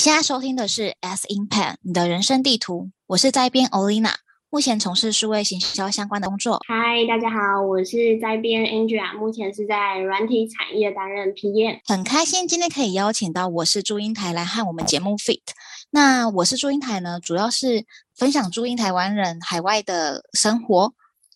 你现在收听的是 S Impact 你的人生地图，我是在编 Olina，目前从事数位行销相关的工作。嗨，大家好，我是在编 Angela，目前是在软体产业担任 PM。很开心今天可以邀请到我是祝英台来和我们节目 Fit。那我是祝英台呢，主要是分享祝英台湾人海外的生活。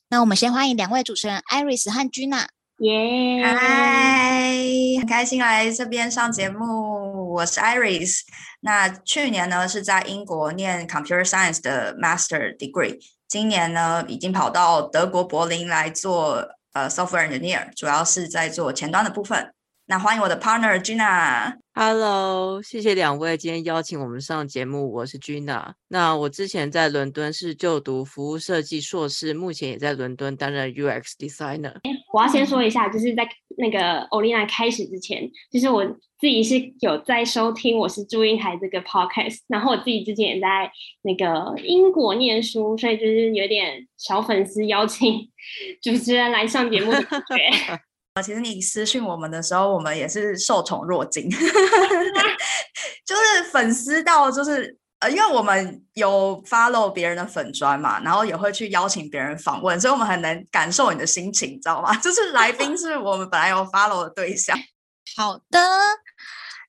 那我们先欢迎两位主持人 Iris 和 Gina。耶，嗨，很开心来这边上节目。我是 Iris，那去年呢是在英国念 Computer Science 的 Master Degree，今年呢已经跑到德国柏林来做呃 Software Engineer，主要是在做前端的部分。那欢迎我的 partner Gina。Hello，谢谢两位今天邀请我们上节目。我是 Gina。那我之前在伦敦是就读服务设计硕士，目前也在伦敦担任 UX Designer。我要先说一下，就是在那个 Olina 开始之前，就是我自己是有在收听我是祝英台这个 Podcast，然后我自己之前也在那个英国念书，所以就是有点小粉丝邀请 主持人来上节目的感觉。啊其实你私讯我们的时候，我们也是受宠若惊，就是粉丝到就是呃，因为我们有 follow 别人的粉专嘛，然后也会去邀请别人访问，所以我们很能感受你的心情，你知道吗？就是来宾是我们本来有 follow 的对象。好的，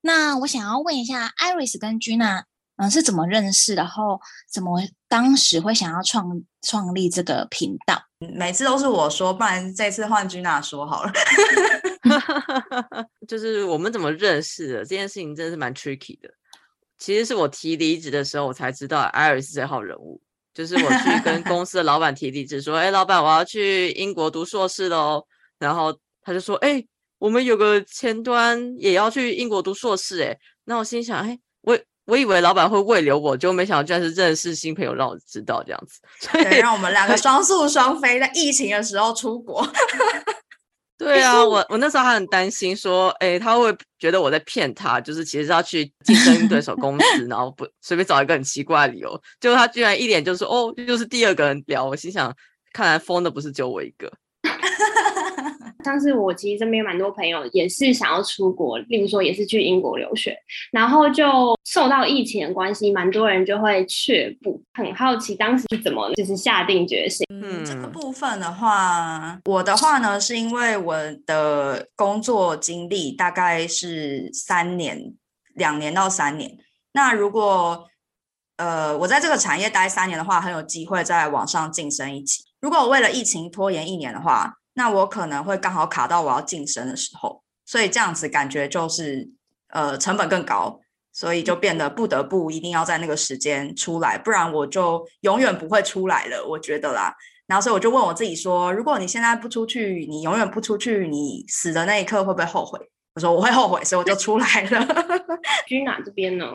那我想要问一下，Iris 跟 Gina。嗯，是怎么认识？然后怎么当时会想要创创立这个频道？每次都是我说，不然这次换君娜说好了。就是我们怎么认识的这件事情，真的是蛮 tricky 的。其实是我提离职的时候，我才知道 Iris 这号人物。就是我去跟公司的老板提离职，说：“哎，老板，我要去英国读硕士喽。”然后他就说：“哎，我们有个前端也要去英国读硕士。”哎，那我心想：“哎，我。”我以为老板会未留我，就没想到居然是认识新朋友让我知道这样子，所以让我们两个双宿双飞，在疫情的时候出国。对啊，我我那时候还很担心说，哎，他会觉得我在骗他，就是其实是要去竞争对手公司，然后不随便找一个很奇怪的理由，结果他居然一脸就是哦，又是第二个人聊。我心想，看来疯的不是只有我一个。像是我其实身边蛮多朋友也是想要出国，例如说也是去英国留学，然后就受到疫情的关系，蛮多人就会却步。很好奇当时是怎么就是下定决心。嗯，这个部分的话，我的话呢，是因为我的工作经历大概是三年，两年到三年。那如果呃我在这个产业待三年的话，很有机会再往上晋升一级。如果我为了疫情拖延一年的话，那我可能会刚好卡到我要晋升的时候，所以这样子感觉就是呃成本更高，所以就变得不得不一定要在那个时间出来，不然我就永远不会出来了，我觉得啦。然后所以我就问我自己说，如果你现在不出去，你永远不出去，你死的那一刻会不会后悔？我说我会后悔，所以我就出来了。Gina 这边呢？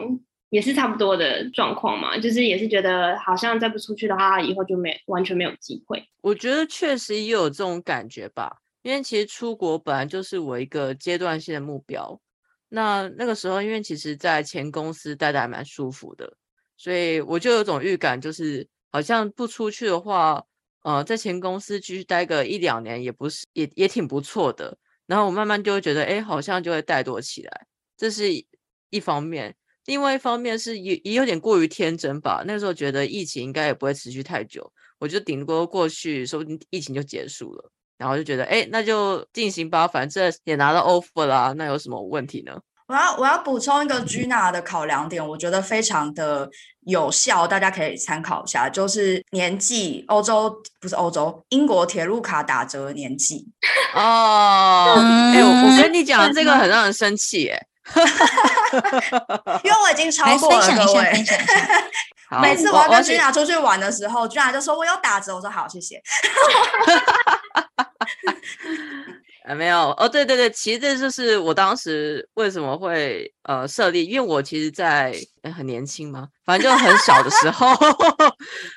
也是差不多的状况嘛，就是也是觉得好像再不出去的话，以后就没完全没有机会。我觉得确实也有这种感觉吧，因为其实出国本来就是我一个阶段性的目标。那那个时候，因为其实在前公司待的还蛮舒服的，所以我就有种预感，就是好像不出去的话，呃，在前公司继续待个一两年也不是也也挺不错的。然后我慢慢就会觉得，哎，好像就会怠惰起来，这是一方面。另外一方面是也也有点过于天真吧，那个时候觉得疫情应该也不会持续太久，我就顶多过去，说不定疫情就结束了，然后就觉得，哎，那就进行吧，反正也拿到 offer 啦，那有什么问题呢？我要我要补充一个 Gina 的考量点，我觉得非常的有效，大家可以参考一下，就是年纪，欧洲不是欧洲，英国铁路卡打折年纪哦，哎，我我跟你讲，这个很让人生气，哎。因为我已经超过了各位。每次我要跟 Gina 出去玩的时候，Gina 就说我有打折，我说好，谢谢。啊，没有哦，对对对，其实这就是我当时为什么会呃设立，因为我其实在，在很年轻嘛，反正就很小的时候，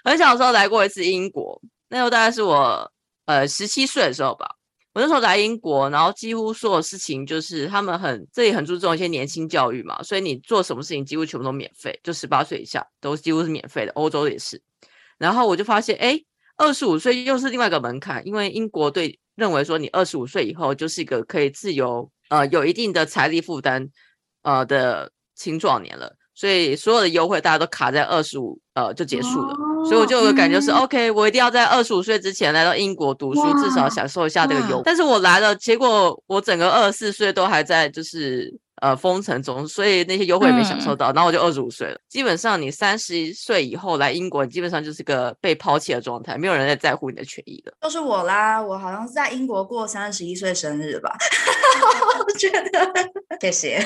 很小的时候来过一次英国，那时候大概是我呃十七岁的时候吧。我那时候来英国，然后几乎所有事情就是他们很这里很注重一些年轻教育嘛，所以你做什么事情几乎全部都免费，就十八岁以下都几乎是免费的，欧洲也是。然后我就发现，哎，二十五岁又是另外一个门槛，因为英国对认为说你二十五岁以后就是一个可以自由呃有一定的财力负担呃的青壮年了，所以所有的优惠大家都卡在二十五呃就结束了。哦、所以我就有个感觉是、嗯、OK，我一定要在二十五岁之前来到英国读书，至少享受一下这个优。但是我来了，结果我整个二十四岁都还在就是。呃，封城中，所以那些优惠也没享受到。嗯、然后我就二十五岁了。基本上，你三十岁以后来英国，你基本上就是个被抛弃的状态，没有人在在乎你的权益的。就是我啦，我好像是在英国过三十一岁生日吧。我觉得，谢谢。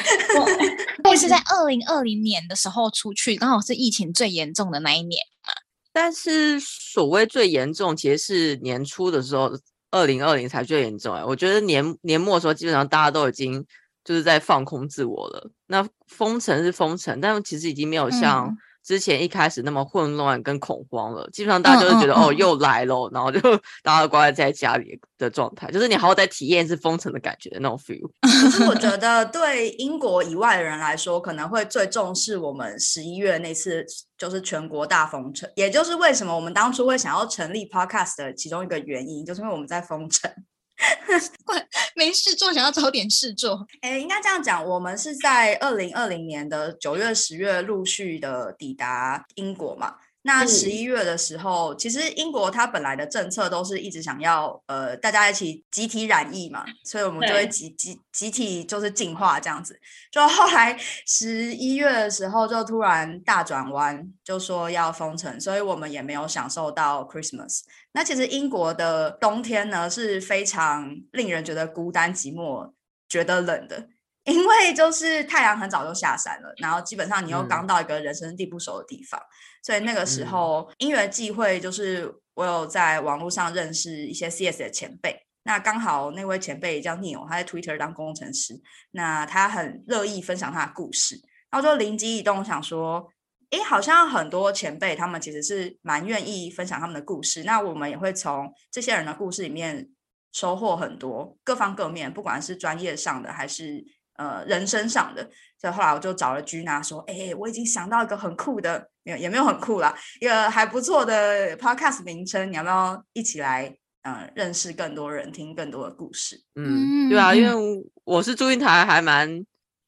我也是在二零二零年的时候出去，刚好是疫情最严重的那一年嘛。但是所谓最严重，其实是年初的时候，二零二零才最严重。哎，我觉得年年末的时候，基本上大家都已经。就是在放空自我了。那封城是封城，但其实已经没有像之前一开始那么混乱跟恐慌了。嗯、基本上大家就是觉得、哦，又来了，然后就 大家都乖在家里的状态，就是你好好在体验是封城的感觉的那种 feel。可是我觉得对英国以外的人来说，可能会最重视我们十一月那次就是全国大封城，也就是为什么我们当初会想要成立 podcast 的其中一个原因，就是因为我们在封城。没事做，想要找点事做。哎，应该这样讲，我们是在二零二零年的九月、十月陆续的抵达英国嘛。那十一月的时候，嗯、其实英国它本来的政策都是一直想要呃大家一起集体染疫嘛，所以我们就会集集集体就是进化这样子。就后来十一月的时候就突然大转弯，就说要封城，所以我们也没有享受到 Christmas。那其实英国的冬天呢是非常令人觉得孤单寂寞、觉得冷的。因为就是太阳很早就下山了，然后基本上你又刚到一个人生地不熟的地方，嗯、所以那个时候因缘际会，就是我有在网络上认识一些 CS 的前辈，那刚好那位前辈叫 Neil，他在 Twitter 当工程师，那他很乐意分享他的故事，然后就灵机一动想说，诶，好像很多前辈他们其实是蛮愿意分享他们的故事，那我们也会从这些人的故事里面收获很多各方各面，不管是专业上的还是。呃，人生上的，所以后来我就找了 Gina 说，哎、欸，我已经想到一个很酷的，没有也没有很酷啦，一个还不错的 Podcast 名称，你要不要一起来，嗯，认识更多人，听更多的故事？嗯，对啊，因为我是祝英台，还蛮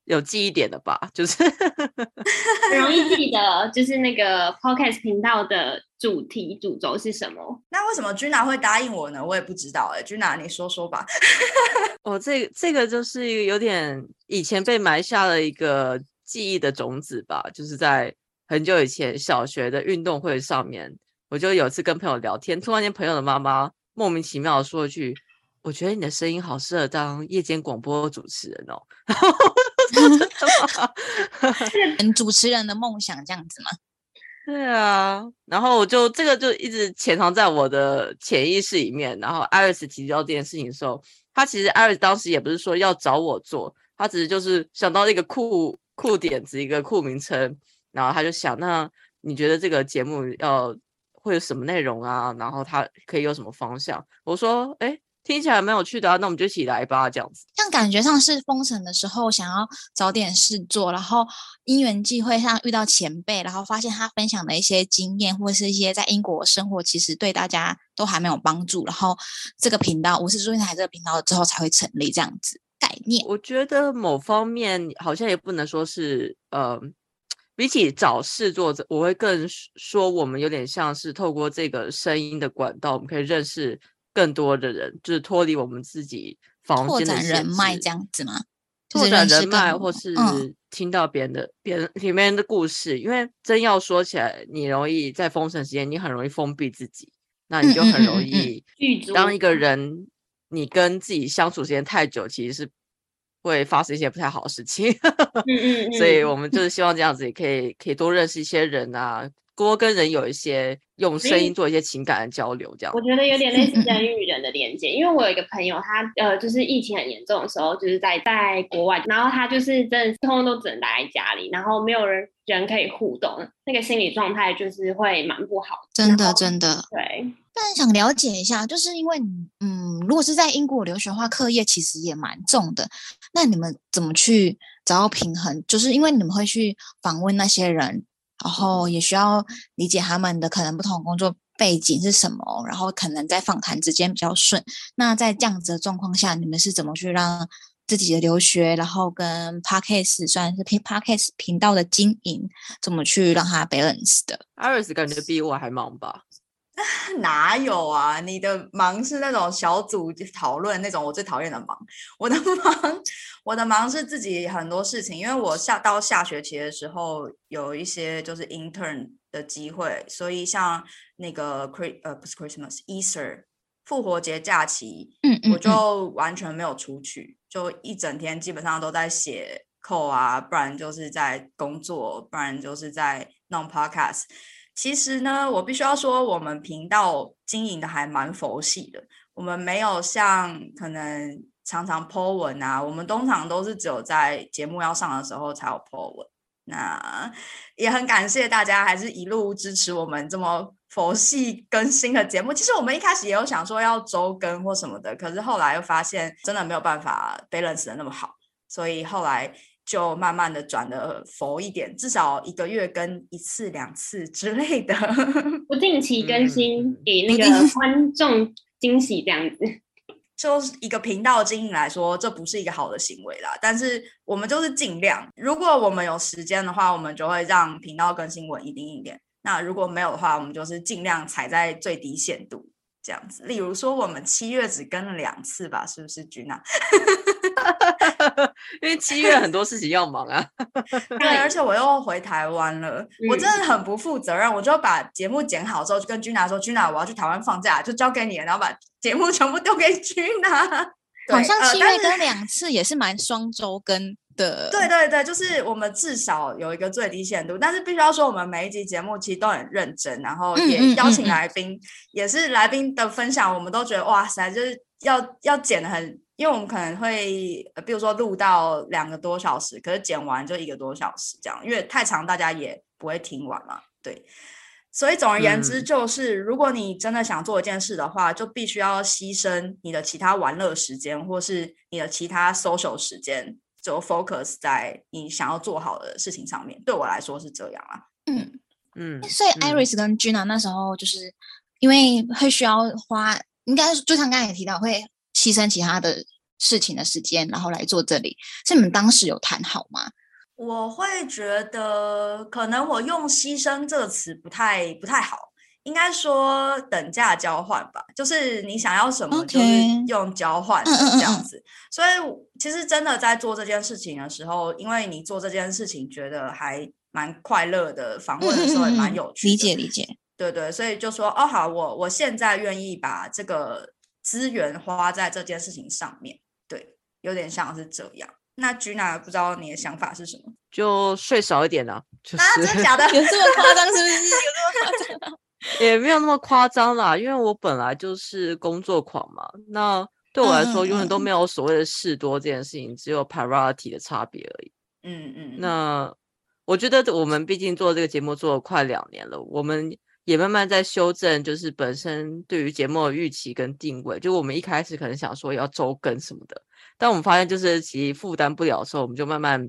有记忆点的吧，就是 很容易记得，就是那个 Podcast 频道的主题主轴是什么？那为什么 Gina 会答应我呢？我也不知道哎、欸，Gina 你说说吧。哦，这这个就是一个有点以前被埋下了一个记忆的种子吧，就是在很久以前小学的运动会上面，我就有一次跟朋友聊天，突然间朋友的妈妈莫名其妙的说一句：“我觉得你的声音好适合当夜间广播主持人哦。” 主持人的梦想这样子吗？对啊，然后我就这个就一直潜藏在我的潜意识里面，然后 Iris 提到这件事情的时候。他其实艾瑞当时也不是说要找我做，他只是就是想到一个酷酷点子，一个酷名称，然后他就想，那你觉得这个节目要会有什么内容啊？然后他可以有什么方向？我说，哎，听起来蛮有趣的啊，那我们就一起来吧，这样子。像感觉上是封城的时候想要找点事做，然后因缘际会上遇到前辈，然后发现他分享的一些经验或者是一些在英国生活，其实对大家。都还没有帮助，然后这个频道我是祝英台这个频道之后才会成立这样子概念。我觉得某方面好像也不能说是呃，比起找事做，我会更说我们有点像是透过这个声音的管道，我们可以认识更多的人，就是脱离我们自己房间的人脉这样子吗？拓展人脉，或是听到别人的、嗯、别人里面的故事。因为真要说起来，你容易在封城时间，你很容易封闭自己。那你就很容易，当一个人你跟自己相处时间太久，其实是会发生一些不太好的事情。所以我们就是希望这样子，也可以可以多认识一些人啊。多跟人有一些用声音做一些情感的交流，这样我觉得有点类似人 与人的连接。因为我有一个朋友，他呃，就是疫情很严重的时候，就是在在国外，然后他就是真的通通都只能待在家里，然后没有人人可以互动，那个心理状态就是会蛮不好。真的，真的。对。但想了解一下，就是因为嗯，如果是在英国留学的话，课业其实也蛮重的，那你们怎么去找到平衡？就是因为你们会去访问那些人。然后也需要理解他们的可能不同工作背景是什么，然后可能在访谈之间比较顺。那在这样子的状况下，你们是怎么去让自己的留学，然后跟 Podcast 算是 Podcast 频道的经营，怎么去让它 balance 的？Iris 感觉比我还忙吧？哪有啊？你的忙是那种小组讨论那种，我最讨厌的忙。我的 忙，我的忙是自己很多事情，因为我下到下学期的时候有一些就是 intern 的机会，所以像那个 Chris 呃不是 Christmas Easter 复活节假期，嗯，嗯，嗯，我就完全没有出去，就一整天基本上都在写 code 啊，不然就是在工作，不然就是在弄 podcast。其实呢，我必须要说，我们频道经营的还蛮佛系的。我们没有像可能常常 po 文啊，我们通常都是只有在节目要上的时候才有 po 文。那也很感谢大家，还是一路支持我们这么佛系更新的节目。其实我们一开始也有想说要周更或什么的，可是后来又发现真的没有办法 balance 的那么好，所以后来。就慢慢的转的佛一点，至少一个月跟一次两次之类的，不定期更新，给那个观众惊喜这样子。就是一个频道经营来说，这不是一个好的行为啦。但是我们就是尽量，如果我们有时间的话，我们就会让频道更新稳一点一点。那如果没有的话，我们就是尽量踩在最低限度这样子。例如说，我们七月只更了两次吧，是不是，Gina？因为七月很多事情要忙啊，对，而且我又回台湾了，嗯，我真的很不负责任，我就把节目剪好之后，就跟 Gina 说，Gina 我要去台湾放假，就交给你了，然后把节目全部丢给 Gina。好像七月更两次也是蛮双周更的，对对对，就是我们至少有一个最低限度，但是必须要说，我们每一集节目其实都很认真，然后也邀请来宾，嗯嗯嗯嗯，也是来宾的分享，我们都觉得哇塞，就是要要剪的很。因为我们可能会，比如说录到两个多小时，可是剪完就一个多小时这样，因为太长大家也不会听完嘛。对，所以总而言之就是，如果你真的想做一件事的话，就必须要牺牲你的其他玩乐时间，或是你的其他 social 时间，就 focus 在你想要做好的事情上面。对我来说是这样啊。嗯嗯，所以 Iris 跟 Gina 那时候就是因为会需要花，应该就像刚才也提到会。牺牲其他的事情的时间，然后来做这里，是你们当时有谈好吗？我会觉得，可能我用“牺牲”这个词不太不太好，应该说等价交换吧。就是你想要什么，就是用交换的这样子。所以，其实真的在做这件事情的时候，因为你做这件事情觉得还蛮快乐的，访问的时候也蛮有趣的。理解理解，对对，所以就说哦，好，我我现在愿意把这个。资源花在这件事情上面，对，有点像是这样。那 Gina 不知道你的想法是什么？就睡少一点呢、啊？就是、啊，真的假的？有这么夸张？是不是？有这么夸张？也没有那么夸张啦，因为我本来就是工作狂嘛。那对我来说，永远都没有所谓的事多这件事情，嗯、只有 priority 的差别而已。嗯嗯。那我觉得我们毕竟做这个节目做了快两年了，我们。也慢慢在修正，就是本身对于节目的预期跟定位。就我们一开始可能想说要周更什么的，但我们发现就是其实负担不了的时候，我们就慢慢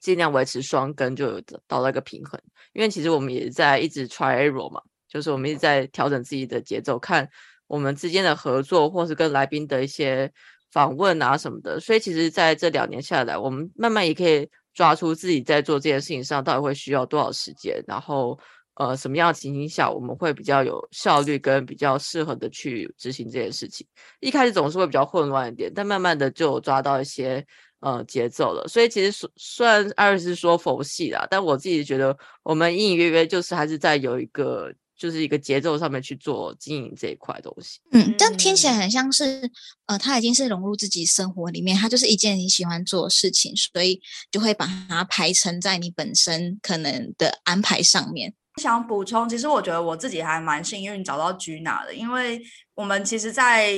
尽量维持双更，就有到了一个平衡。因为其实我们也在一直 try error 嘛，就是我们一直在调整自己的节奏，看我们之间的合作，或是跟来宾的一些访问啊什么的。所以其实在这两年下来，我们慢慢也可以抓出自己在做这件事情上到底会需要多少时间，然后。呃，什么样的情形下我们会比较有效率，跟比较适合的去执行这件事情？一开始总是会比较混乱一点，但慢慢的就抓到一些呃节奏了。所以其实虽然艾瑞斯说佛系啦，但我自己觉得我们隐隐约约就是还是在有一个就是一个节奏上面去做经营这一块东西。嗯，但听起来很像是呃，他已经是融入自己生活里面，他就是一件你喜欢做的事情，所以就会把它排成在你本身可能的安排上面。想补充，其实我觉得我自己还蛮幸运找到 Gina 的，因为我们其实，在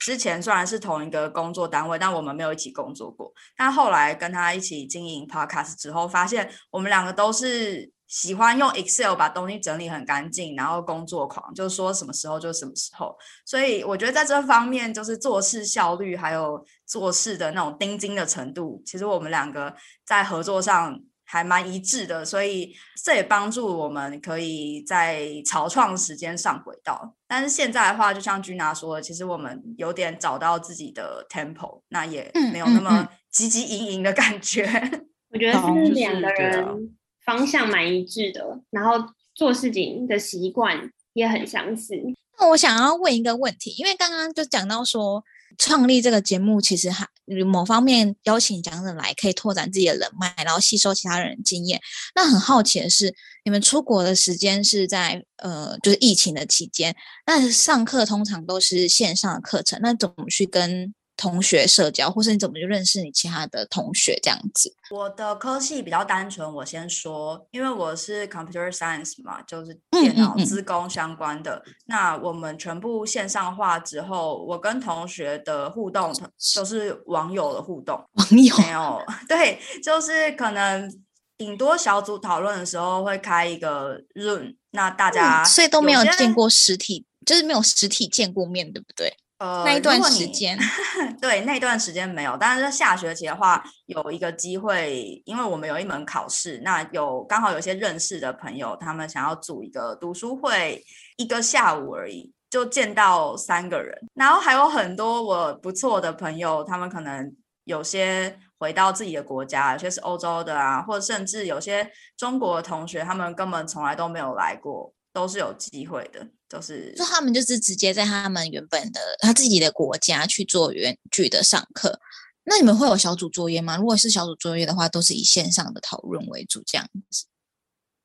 之前虽然是同一个工作单位，但我们没有一起工作过。但后来跟他一起经营 Podcast 之后，发现我们两个都是喜欢用 Excel 把东西整理很干净，然后工作狂，就是说什么时候就什么时候。所以我觉得在这方面，就是做事效率还有做事的那种盯紧的程度，其实我们两个在合作上。还蛮一致的，所以这也帮助我们可以在潮创时间上轨道。但是现在的话，就像 Gina 说的，其实我们有点找到自己的 tempo，那也没有那么汲汲营营的感觉。嗯嗯嗯、我觉得是两个人方向蛮一致的，啊、然后做事情的习惯也很相似。那我想要问一个问题，因为刚刚就讲到说。创立这个节目，其实还某方面邀请讲者来，可以拓展自己的人脉，然后吸收其他人的经验。那很好奇的是，你们出国的时间是在呃，就是疫情的期间，那上课通常都是线上的课程，那怎么去跟同学社交，或是你怎么就认识你其他的同学这样子？我的科系比较单纯，我先说，因为我是 computer science 嘛，就是电脑资工相关的。嗯嗯嗯。那我们全部线上化之后，我跟同学的互动都是网友的互动，网友没有 对，就是可能顶多小组讨论的时候会开一个 Zoom，那大家、嗯、所以都没有见过实体，就是没有实体见过面，对不对？呃，那一段时间，对，那段时间没有，但是下学期的话，有一个机会，因为我们有一门考试，那有刚好有些认识的朋友，他们想要组一个读书会，一个下午而已，就见到三个人，然后还有很多我不错的朋友，他们可能有些回到自己的国家，有些是欧洲的啊，或者甚至有些中国的同学，他们根本从来都没有来过。都是有机会的，都是就他们就是直接在他们原本的他自己的国家去做远距的上课。那你们会有小组作业吗？如果是小组作业的话，都是以线上的讨论为主，这样子。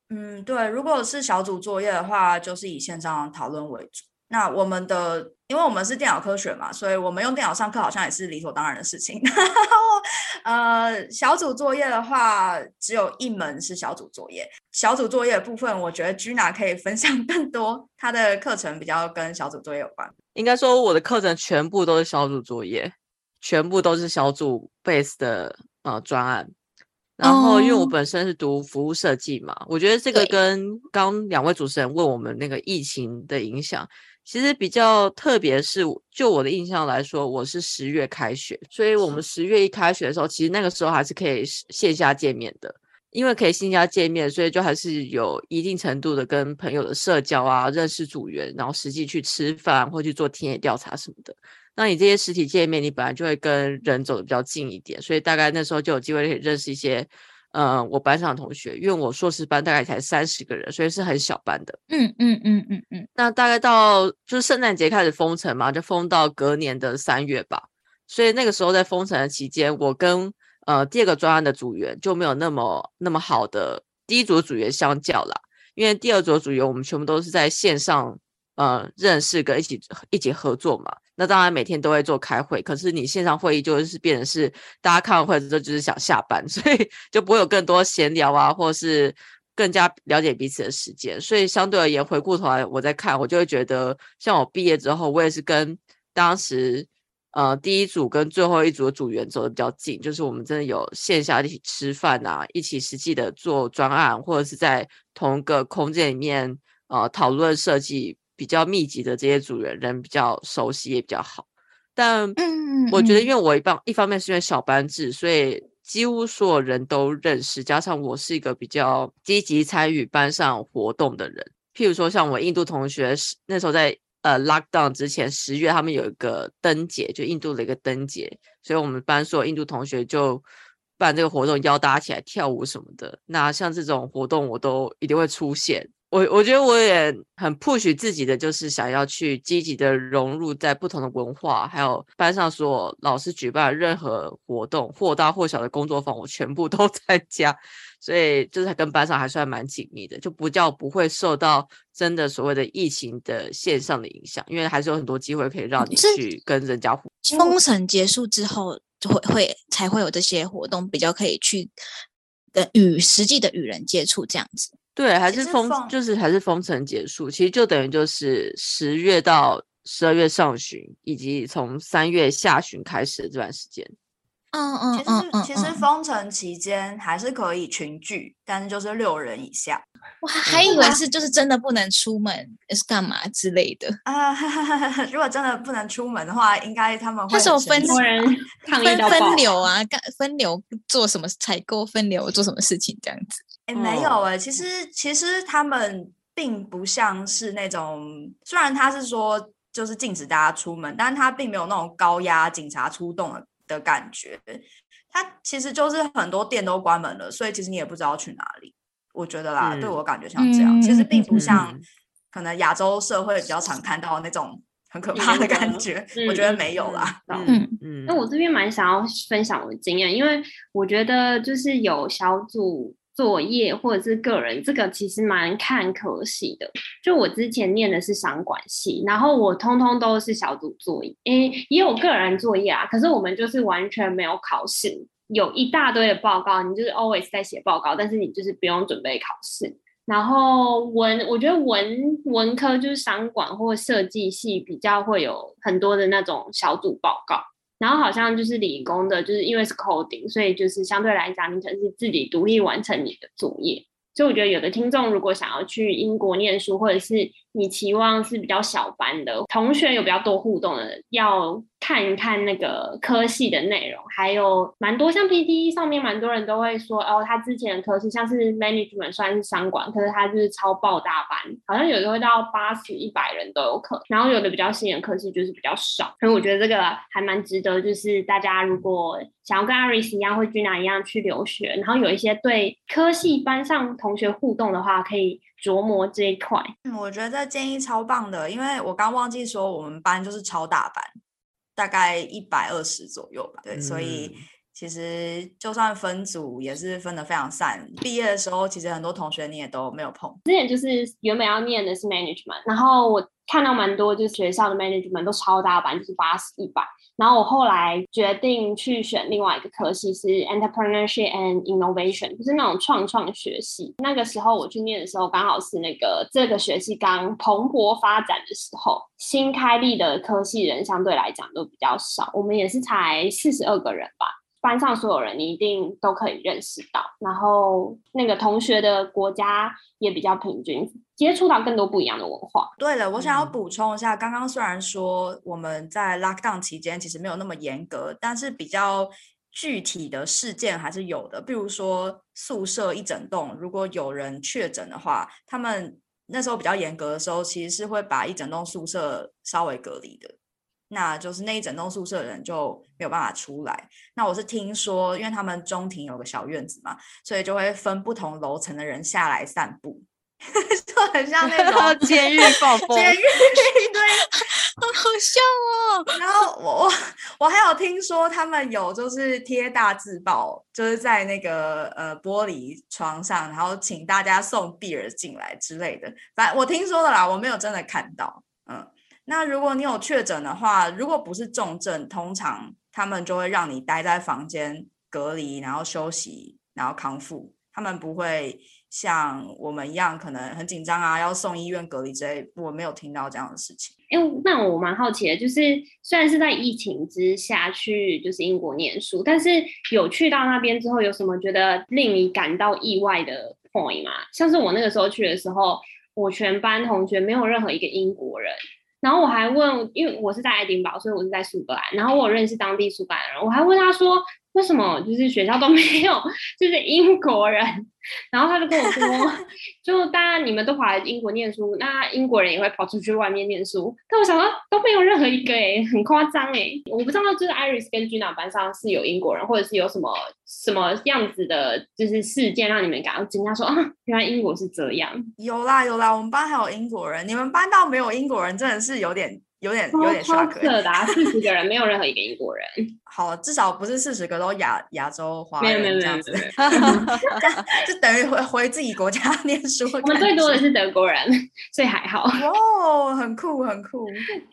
嗯，对，如果是小组作业的话，就是以线上讨论为主。那我们的，因为我们是电脑科学嘛，所以我们用电脑上课好像也是理所当然的事情。呃，小组作业的话，只有一门是小组作业。小组作业的部分，我觉得 Gina 可以分享更多，她的课程比较跟小组作业有关。应该说，我的课程全部都是小组作业，全部都是小组 base 的呃专案。然后，因为我本身是读服务设计嘛，哦、我觉得这个跟刚两位主持人问我们那个疫情的影响。其实比较特别是，就我的印象来说，我是十月开学，所以我们十月一开学的时候，其实那个时候还是可以线下见面的，因为可以线下见面，所以就还是有一定程度的跟朋友的社交啊，认识组员，然后实际去吃饭或去做田野调查什么的。那你这些实体见面，你本来就会跟人走的比较近一点，所以大概那时候就有机会可以认识一些。呃，我班上的同学，因为我硕士班大概才三十个人，所以是很小班的。嗯嗯嗯嗯嗯。那大概到就是圣诞节开始封城嘛，就封到隔年的三月吧。所以那个时候在封城的期间，我跟呃第二个专案的组员就没有那么那么好的第一组的组员相较啦，因为第二组的组员我们全部都是在线上呃认识跟一起一起合作嘛。那当然每天都会做开会，可是你线上会议就是变成是大家看完会之后就是想下班，所以就不会有更多闲聊啊，或是更加了解彼此的时间。所以相对而言，回过头来我在看，我就会觉得，像我毕业之后，我也是跟当时呃第一组跟最后一组的组员走得比较近，就是我们真的有线下一起吃饭啊，一起实际的做专案，或者是在同一个空间里面呃讨论设计。比较密集的这些组员，人比较熟悉也比较好，但我觉得，因为我一方一方面是因为小班制，所以几乎所有人都认识，加上我是一个比较积极参与班上活动的人。譬如说，像我印度同学是，那时候在呃 lockdown 之前，十月他们有一个灯节，就印度的一个灯节，所以我们班所有印度同学就办这个活动，邀大家起来跳舞什么的。那像这种活动，我都一定会出现。我我觉得我也很 push 自己的，就是想要去积极的融入在不同的文化，还有班上所有老师举办的任何活动，或大或小的工作坊，我全部都 参加。所以就是跟班上还算蛮紧密的，就不叫不会受到真的所谓的疫情的线上的影响，因为还是有很多机会可以让你去跟人家互动。封城结束之后，就会会才会有这些活动，比较可以去跟与实际的与人接触这样子。对，还是封，就是还是封城结束，其实就等于就是十月到十二月上旬，以及从三月下旬开始的这段时间。嗯嗯，其实其实封城期间还是可以群聚，但是就是六人以下。我还以为是就是真的不能出门，是干嘛之类的啊。如果真的不能出门的话，应该他们会。分人分分流啊，干分流做什么采购，分流做什么事情这样子。哎、欸，没有哎、欸，其实其实他们并不像是那种，虽然他是说就是禁止大家出门，但是他并没有那种高压警察出动的的感觉。它其实就是很多店都关门了，所以其实你也不知道去哪里。我觉得啦，嗯、对我感觉像这样，嗯、其实并不像可能亚洲社会比较常看到那种很可怕的感觉。嗯、我觉得没有啦。嗯嗯。那我这边蛮想要分享我的经验，因为我觉得就是有小组作业或者是个人，这个其实蛮看科系的。就我之前念的是商管系，然后我通通都是小组作业，诶，也有个人作业啊，可是我们就是完全没有考试。有一大堆的报告，你就是 always 在写报告，但是你就是不用准备考试。然后文，我觉得文文科就是商管或设计系比较会有很多的那种小组报告。然后好像就是理工的，就是因为是 coding，所以就是相对来讲，你可能是自己独立完成你的作业。所以我觉得有的听众如果想要去英国念书，或者是你期望是比较小班的同学有比较多互动的，要看一看那个科系的内容，还有蛮多像 PTE 上面蛮多人都会说哦，他之前的科系像是 management 算是商管，可是他就是超爆大班，好像有的会到八十一百人都有可能，然后有的比较新的科系就是比较少，所以我觉得这个还蛮值得，就是大家如果想要跟 Iris 一样或 Gina 一样去留学，然后有一些对科系班上同学互动的话，可以琢磨这一块。嗯，我觉得这建议超棒的，因为我刚忘记说我们班就是超大班。大概一百二十左右吧，对，嗯、所以其实就算分组也是分的非常散。毕业的时候，其实很多同学你也都没有碰。之前就是原本要念的是 management，然后我看到蛮多就是学校的 management 都超大班，就是八十一百。然后我后来决定去选另外一个科系，是 Entrepreneurship and Innovation，就是那种创创学系。那个时候我去念的时候，刚好是那个这个学期刚蓬勃发展的时候，新开立的科系人相对来讲都比较少。我们也是才四十二个人吧，班上所有人你一定都可以认识到。然后那个同学的国家也比较平均。接触到更多不一样的文化。对了，我想要补充一下，刚刚虽然说我们在 lockdown 期间其实没有那么严格，但是比较具体的事件还是有的。比如说宿舍一整栋，如果有人确诊的话，他们那时候比较严格的时候，其实是会把一整栋宿舍稍微隔离的。那就是那一整栋宿舍的人就没有办法出来。那我是听说，因为他们中庭有个小院子嘛，所以就会分不同楼层的人下来散步。就很像那种 监狱暴风，监狱对，好好笑哦。然后我我我还有听说他们有就是贴大字报，就是在那个呃玻璃窗上，然后请大家送 beer 进来之类的。反正我听说的啦，我没有真的看到。嗯，那如果你有确诊的话，如果不是重症，通常他们就会让你待在房间隔离，然后休息，然后康复。他们不会。像我们一样，可能很紧张啊，要送医院隔离之类，我没有听到这样的事情。哎，那我蛮好奇的，就是虽然是在疫情之下去，就是英国念书，但是有去到那边之后，有什么觉得令你感到意外的 point 吗？像是我那个时候去的时候，我全班同学没有任何一个英国人，然后我还问，因为我是在爱丁堡，所以我是在苏格兰，然后我认识当地苏格兰人，我还问他说，为什么就是学校都没有就是英国人？然后他就跟我说，就当然你们都跑来英国念书，那英国人也会跑出去外面念书。但我想到都没有任何一个诶，很夸张诶。我不知道就是 Iris 跟 Gina 班上是有英国人，或者是有什么什么样子的，就是事件让你们感到惊讶，说啊，原来英国是这样。有啦有啦，我们班还有英国人，你们班倒没有英国人，真的是有点。有点有点 shock 的，四十个人没有任何一个英国人。好，至少不是四十个都亚亚洲华人这样子，就等于回回自己国家 念书。我们最多的是德国人，所以还好。哦，很酷很酷。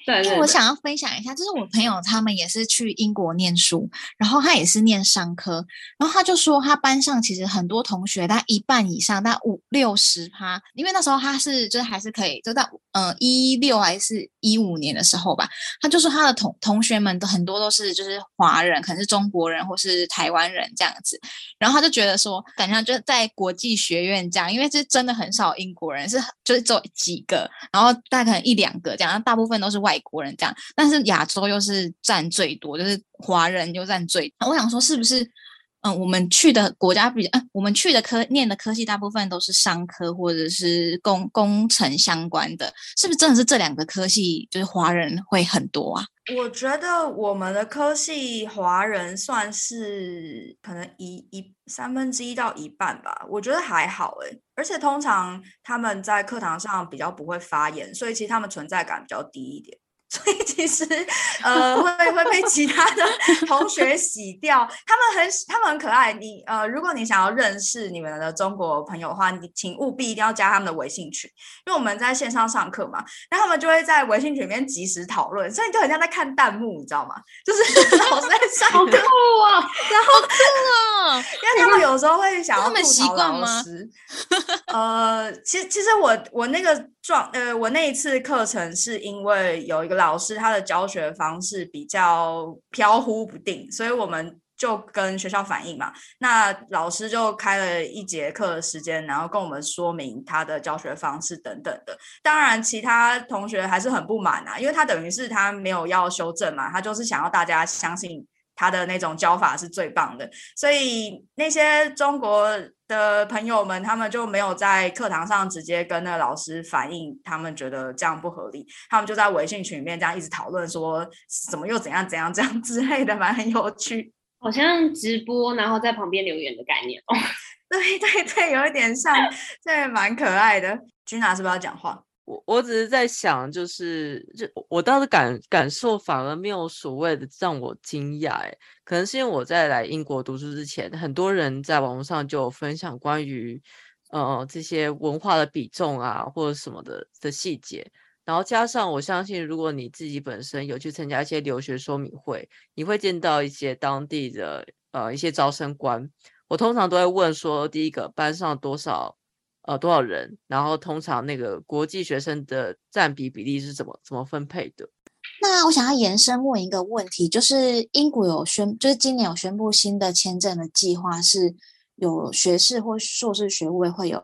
对，对，我想要分享一下，就是我朋友他们也是去英国念书，然后他也是念商科，然后他就说他班上其实很多同学，他一半以上，他五六十趴，因为那时候他是就是还是可以，就到嗯一六还是。一五年的时候吧，他就说他的同同学们都很多都是就是华人，可能是中国人或是台湾人这样子，然后他就觉得说，感觉就是在国际学院这样，因为这真的很少英国人，是就是只有几个，然后大概可能一两个这样，大部分都是外国人这样，但是亚洲又是占最多，就是华人又占最。我想说是不是？嗯，我们去的国家比较，嗯，我们去的科念的科系大部分都是商科或者是工工程相关的，是不是真的是这两个科系就是华人会很多啊？我觉得我们的科系华人算是可能一一三分之一到一半吧，我觉得还好诶，而且通常他们在课堂上比较不会发言，所以其实他们存在感比较低一点。所以其实，呃，会会被其他的同学洗掉。他们很他们很可爱。你呃，如果你想要认识你们的中国朋友的话，你请务必一定要加他们的微信群，因为我们在线上上课嘛，然后他们就会在微信群里面及时讨论，所以你就很像在看弹幕，你知道吗？就是 老师在上课，啊，然后酷啊，因为他们有时候会想要吐槽老师。呃，其实其实我我那个。状呃，我那一次课程是因为有一个老师，他的教学方式比较飘忽不定，所以我们就跟学校反映嘛。那老师就开了一节课的时间，然后跟我们说明他的教学方式等等的。当然，其他同学还是很不满啊，因为他等于是他没有要修正嘛，他就是想要大家相信他的那种教法是最棒的。所以那些中国的朋友们，他们就没有在课堂上直接跟那个老师反映，他们觉得这样不合理，他们就在微信群里面这样一直讨论，说怎么又怎样怎样这样 之类的，蛮很有趣，好像直播然后在旁边留言的概念哦。对对对，有一点像，这蛮可爱的。君娜是不是要讲话？我我只是在想，就是就我倒是感感受反而没有所谓的让我惊讶，哎，可能是因为我在来英国读书之前，很多人在网络上就有分享关于呃这些文化的比重啊或者什么的的细节，然后加上我相信，如果你自己本身有去参加一些留学说明会，你会见到一些当地的呃一些招生官，我通常都会问说，第一个班上多少。呃，多少人？然后通常那个国际学生的占比比例是怎么怎么分配的？那我想要延伸问一个问题，就是英国有宣，就是今年有宣布新的签证的计划，是有学士或硕士学位会有，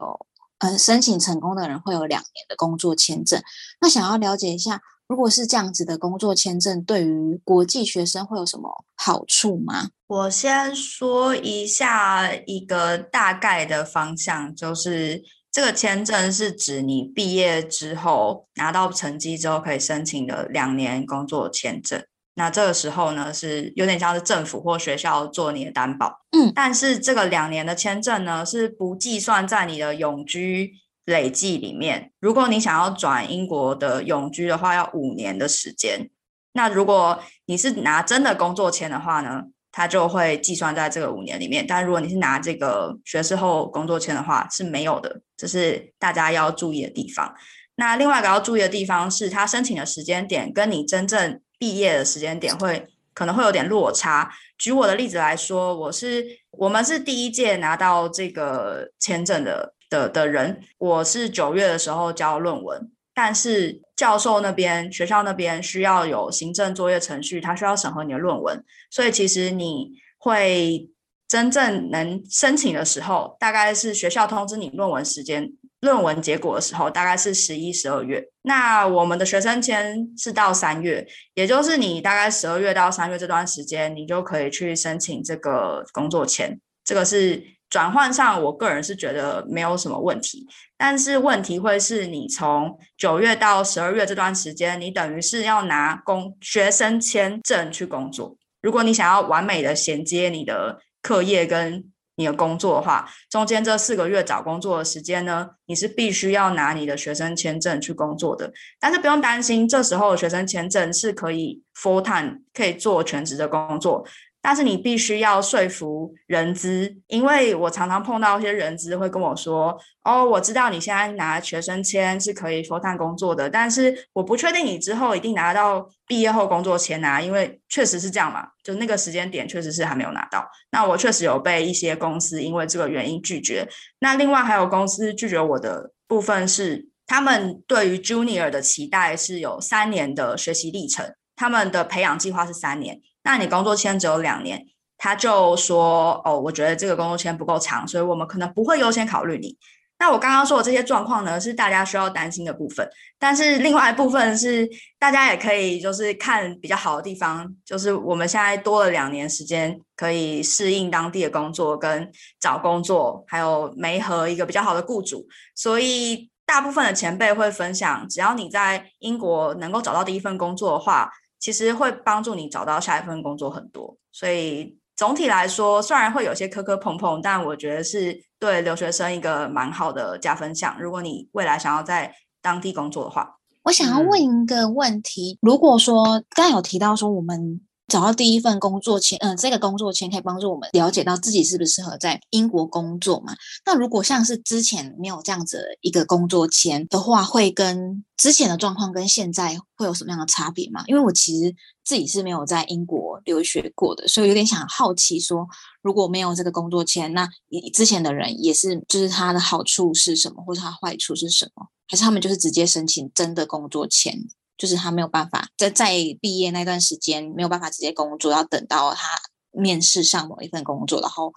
呃，申请成功的人会有两年的工作签证。那想要了解一下，如果是这样子的工作签证，对于国际学生会有什么好处吗？我先说一下一个大概的方向，就是这个签证是指你毕业之后拿到成绩之后可以申请的两年工作签证。那这个时候呢，是有点像是政府或学校做你的担保，嗯，但是这个两年的签证呢，是不计算在你的永居。累计里面，如果你想要转英国的永居的话，要五年的时间。那如果你是拿真的工作签的话呢，它就会计算在这个五年里面。但如果你是拿这个学士后工作签的话，是没有的。这是大家要注意的地方。那另外一个要注意的地方是，他申请的时间点跟你真正毕业的时间点会可能会有点落差。举我的例子来说，我是我们是第一届拿到这个签证的。的的人，我是九月的时候交论文，但是教授那边、学校那边需要有行政作业程序，他需要审核你的论文，所以其实你会真正能申请的时候，大概是学校通知你论文时间、论文结果的时候，大概是十一、十二月。那我们的学生签是到三月，也就是你大概十二月到三月这段时间，你就可以去申请这个工作签，这个是。转换上，我个人是觉得没有什么问题，但是问题会是你从九月到十二月这段时间，你等于是要拿工学生签证去工作。如果你想要完美的衔接你的课业跟你的工作的话，中间这四个月找工作的时间呢，你是必须要拿你的学生签证去工作的。但是不用担心，这时候的学生签证是可以 full time 可以做全职的工作。但是你必须要说服人资，因为我常常碰到一些人资会跟我说：“哦，我知道你现在拿学生签是可以 full time 工作的，但是我不确定你之后一定拿到毕业后工作签啊，因为确实是这样嘛，就那个时间点确实是还没有拿到。那我确实有被一些公司因为这个原因拒绝。那另外还有公司拒绝我的部分是，他们对于 Junior 的期待是有三年的学习历程，他们的培养计划是三年。那你工作签只有两年，他就说：“哦，我觉得这个工作签不够长，所以我们可能不会优先考虑你。”那我刚刚说的这些状况呢，是大家需要担心的部分。但是另外一部分是大家也可以就是看比较好的地方，就是我们现在多了两年时间，可以适应当地的工作跟找工作，还有没和一个比较好的雇主。所以大部分的前辈会分享，只要你在英国能够找到第一份工作的话，其实会帮助你找到下一份工作很多。所以。总体来说，虽然会有些磕磕碰碰，但我觉得是对留学生一个蛮好的加分项。如果你未来想要在当地工作的话，我想要问一个问题：嗯、如果说刚刚有提到说我们。找到第一份工作签，嗯、这个工作签可以帮助我们了解到自己适不适合在英国工作嘛？那如果像是之前没有这样子一个工作签的话，会跟之前的状况跟现在会有什么样的差别吗？因为我其实自己是没有在英国留学过的，所以有点想好奇说，如果没有这个工作签，那你之前的人也是，就是他的好处是什么，或者他坏处是什么？还是他们就是直接申请真的工作签？就是他没有办法在在毕业那段时间没有办法直接工作，要等到他面试上某一份工作，然后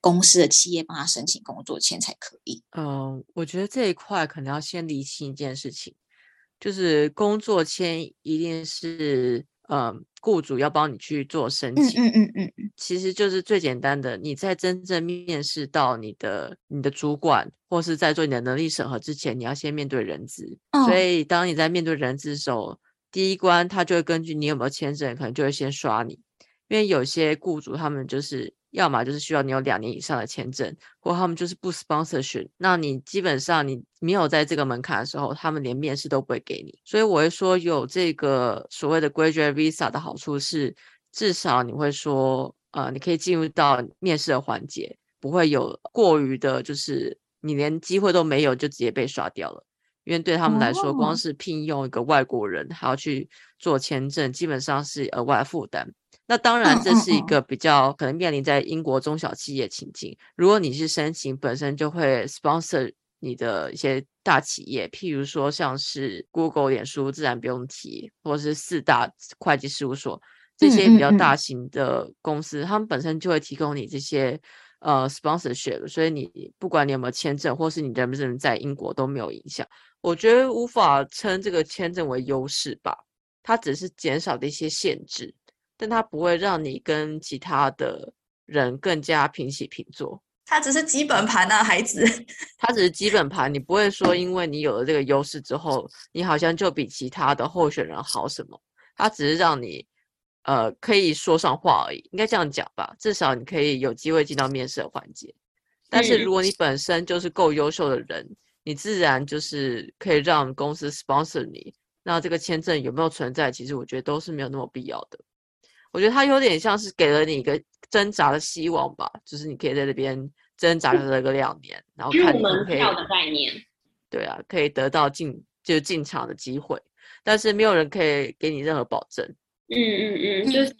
公司的企业帮他申请工作签才可以。嗯，我觉得这一块可能要先理清一件事情，就是工作签一定是。嗯，雇主要帮你去做申请，嗯嗯嗯嗯，其实就是最简单的。你在真正面试到你的你的主管，或是在做你的能力审核之前，你要先面对人资。哦、所以，当你在面对人资的时候，第一关他就会根据你有没有签证，可能就会先刷你，因为有些雇主他们就是。要么就是需要你有两年以上的签证，或他们就是不 sponsorship。那你基本上你没有在这个门槛的时候，他们连面试都不会给你。所以我会说，有这个所谓的 graduate visa 的好处是，至少你会说，呃，你可以进入到面试的环节，不会有过于的，就是你连机会都没有就直接被刷掉了。因为对他们来说，光是聘用一个外国人还要去做签证，基本上是额外负担。那当然，这是一个比较可能面临在英国中小企业情境。如果你是申请本身就会 sponsor 你的一些大企业，譬如说像是 Google、脸书，自然不用提，或者是四大会计事务所这些比较大型的公司，他们本身就会提供你这些呃 sponsorship，所以你不管你有没有签证，或是你人不人在英国都没有影响。我觉得无法称这个签证为优势吧，它只是减少的一些限制。但它不会让你跟其他的人更加平起平坐，它只是基本盘啊，孩子，它只是基本盘。你不会说，因为你有了这个优势之后，你好像就比其他的候选人好什么？它只是让你呃可以说上话而已，应该这样讲吧？至少你可以有机会进到面试的环节。但是如果你本身就是够优秀的人，你自然就是可以让公司 sponsor 你。那这个签证有没有存在？其实我觉得都是没有那么必要的。我觉得他有点像是给了你一个挣扎的希望吧，就是你可以在这边挣扎个个两年，然后看。门票的概念。对啊，可以得到进就进场的机会，但是没有人可以给你任何保证。嗯嗯嗯，就是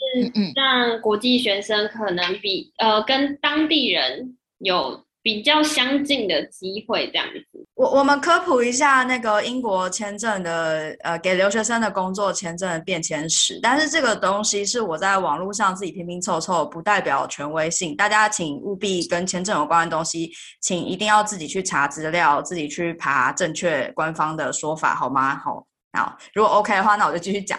让国际学生可能比呃跟当地人有。比较相近的机会这样子，我我们科普一下那个英国签证的呃，给留学生的工作签证的变迁史。但是这个东西是我在网络上自己拼拼凑凑，不代表权威性。大家请务必跟签证有关的东西，请一定要自己去查资料，自己去爬正确官方的说法，好吗？好，好，如果 OK 的话，那我就继续讲。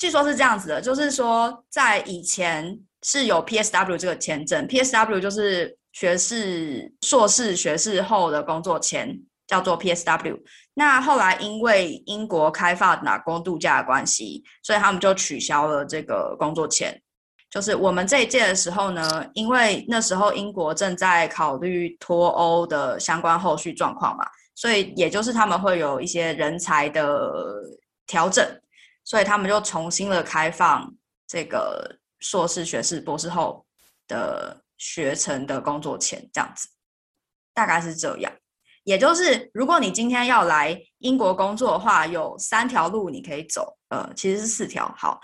据说是这样子的，就是说在以前是有 PSW 这个签证，PSW 就是。学士、硕士学士后的工作签叫做 PSW。那后来因为英国开放打工度假的关系，所以他们就取消了这个工作签。就是我们这一届的时候呢，因为那时候英国正在考虑脱欧的相关后续状况嘛，所以也就是他们会有一些人才的调整，所以他们就重新的开放这个硕士学士博士后的。学成的工作签这样子，大概是这样。也就是，如果你今天要来英国工作的话，有三条路你可以走。呃，其实是四条。好，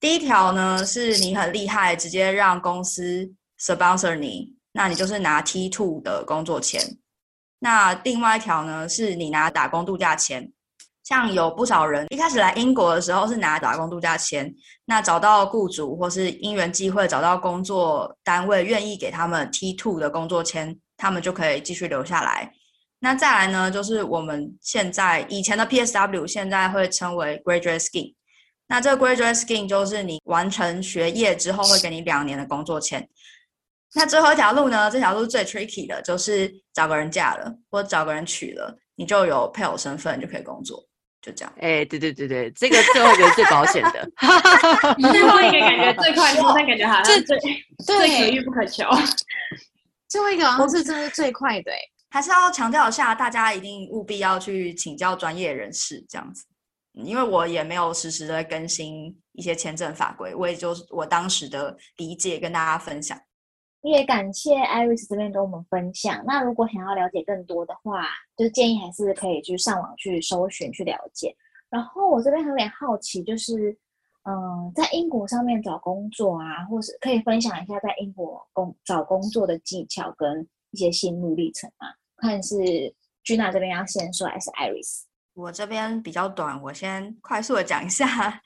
第一条呢，是你很厉害，直接让公司 sponsor 你，那你就是拿 T two 的工作签。那另外一条呢，是你拿打工度假签。像有不少人一开始来英国的时候是拿打工度假签，那找到雇主或是因缘际会找到工作单位愿意给他们 T2 的工作签，他们就可以继续留下来。那再来呢，就是我们现在以前的 PSW 现在会称为 Graduate Scheme。那这个 Graduate Scheme 就是你完成学业之后会给你两年的工作签。那最后一条路呢，这条路最 tricky 的就是找个人嫁了，或找个人娶了，你就有配偶身份就可以工作。就这样，哎、欸，对对对对，这个最后一个是最保险的，最后一个感觉最快速，但感觉好像最最可遇不可求。最后一个好像是真的最快的，还是要强调一下，大家一定务必要去请教专业人士这样子，因为我也没有实时的更新一些签证法规，我也就是我当时的理解跟大家分享。也感谢 Iris 这边跟我们分享。那如果想要了解更多的话，就建议还是可以去上网去搜寻去了解。然后我这边有点好奇，就是嗯，在英国上面找工作啊，或是可以分享一下在英国工找工作的技巧跟一些心路历程吗？看是 Gina 这边要先说，还是 Iris？我这边比较短，我先快速的讲一下。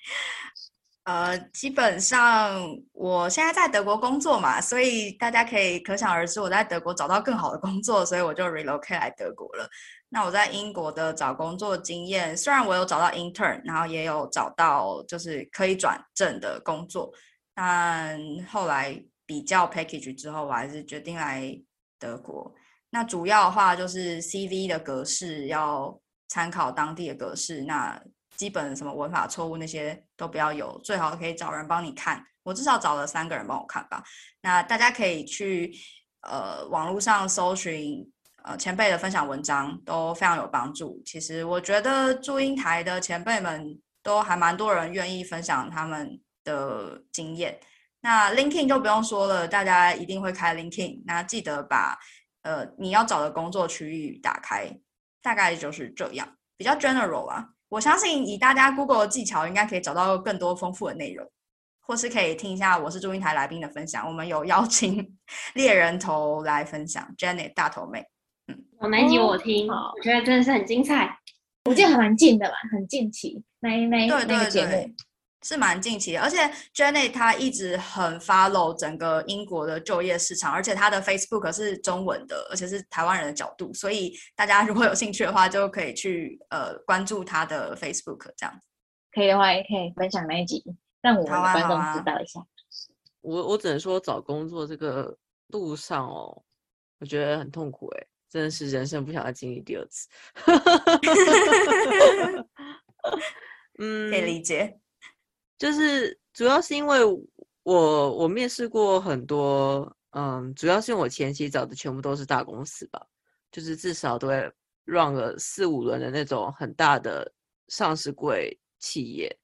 呃，基本上我现在在德国工作嘛，所以大家可以可想而知，我在德国找到更好的工作，所以我就 relocate 来德国了。那我在英国的找工作经验，虽然我有找到 intern，然后也有找到就是可以转正的工作，但后来比较 package 之后，我还是决定来德国。那主要的话就是 CV 的格式要参考当地的格式，那。基本什么文法错误那些都不要有，最好可以找人帮你看。我至少找了三个人帮我看吧。那大家可以去呃网络上搜寻呃前辈的分享文章，都非常有帮助。其实我觉得祝英台的前辈们都还蛮多人愿意分享他们的经验。那 LinkedIn 就不用说了，大家一定会开 LinkedIn。那记得把呃你要找的工作区域打开，大概就是这样，比较 general 啊。我相信以大家 Google 的技巧，应该可以找到更多丰富的内容，或是可以听一下我是祝英台来宾的分享。我们有邀请 猎人头来分享，Jenny 大头妹，嗯，我哪一集我听，哦，我觉得真的是很精彩。我记得还蛮近的吧，很近期，那那那个节目。是蛮近期的，而且 Jenny 她一直很 follow 整个英国的就业市场，而且她的 Facebook 是中文的，而且是台湾人的角度，所以大家如果有兴趣的话，就可以去呃关注她的 Facebook 这样子。可以的话，也可以分享那一集，让我们的观众知道一下。我我只能说找工作这个路上哦，我觉得很痛苦哎，真的是人生不想再经历第二次。嗯，可以理解。就是主要是因为我我面试过很多，嗯，主要是因为我前期找的全部都是大公司吧，就是至少都会 run 了四五轮的那种很大的上市柜企业，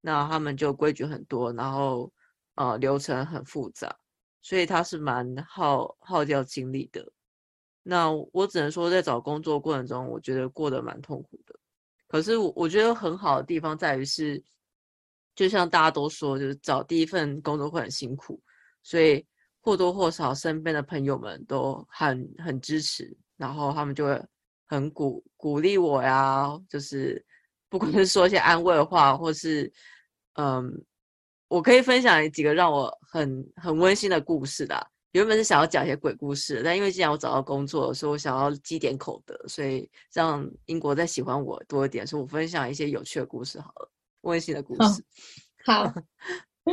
那他们就规矩很多，然后呃流程很复杂，所以他是蛮耗耗掉精力的。那我只能说在找工作过程中，我觉得过得蛮痛苦的。可是我我觉得很好的地方在于是。就像大家都说，就是找第一份工作会很辛苦，所以或多或少身边的朋友们都很很支持，然后他们就会很鼓鼓励我呀，就是不管是说一些安慰的话，或是嗯，我可以分享几个让我很很温馨的故事的。原本是想要讲一些鬼故事，但因为既然我找到工作，所以我想要积点口德，所以让英国再喜欢我多一点，所以我分享一些有趣的故事好了。温馨的故事，好、好。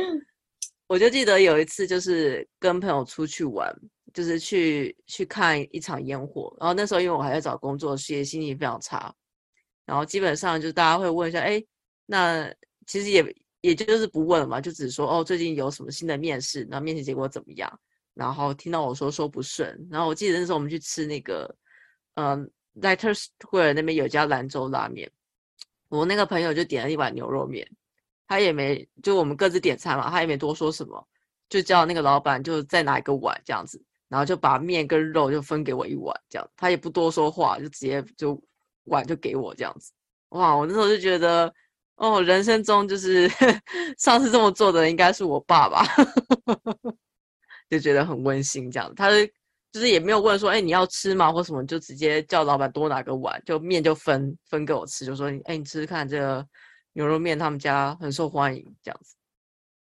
我就记得有一次，就是跟朋友出去玩，就是去去看一场烟火。然后那时候因为我还在找工作，事业心情非常差。然后基本上就大家会问一下，哎，那其实也也就是不问了嘛，就只是说哦，最近有什么新的面试，然后面试结果怎么样？然后听到我说说不顺，然后我记得那时候我们去吃那个，嗯，Leicester Square 那边有家兰州拉面。我那个朋友就点了一碗牛肉面，他也没就我们各自点餐嘛，他也没多说什么，就叫那个老板就再拿一个碗这样子，然后就把面跟肉就分给我一碗这样，他也不多说话，就直接就碗就给我这样子。哇，我那时候就觉得，哦，人生中就是 上次这么做的应该是我爸爸，就觉得很温馨这样。他是就是也没有问说，哎，你要吃吗？或什么，就直接叫老板多拿个碗，就面就分分给我吃，就说，哎，你吃吃看这个牛肉面，他们家很受欢迎，这样子。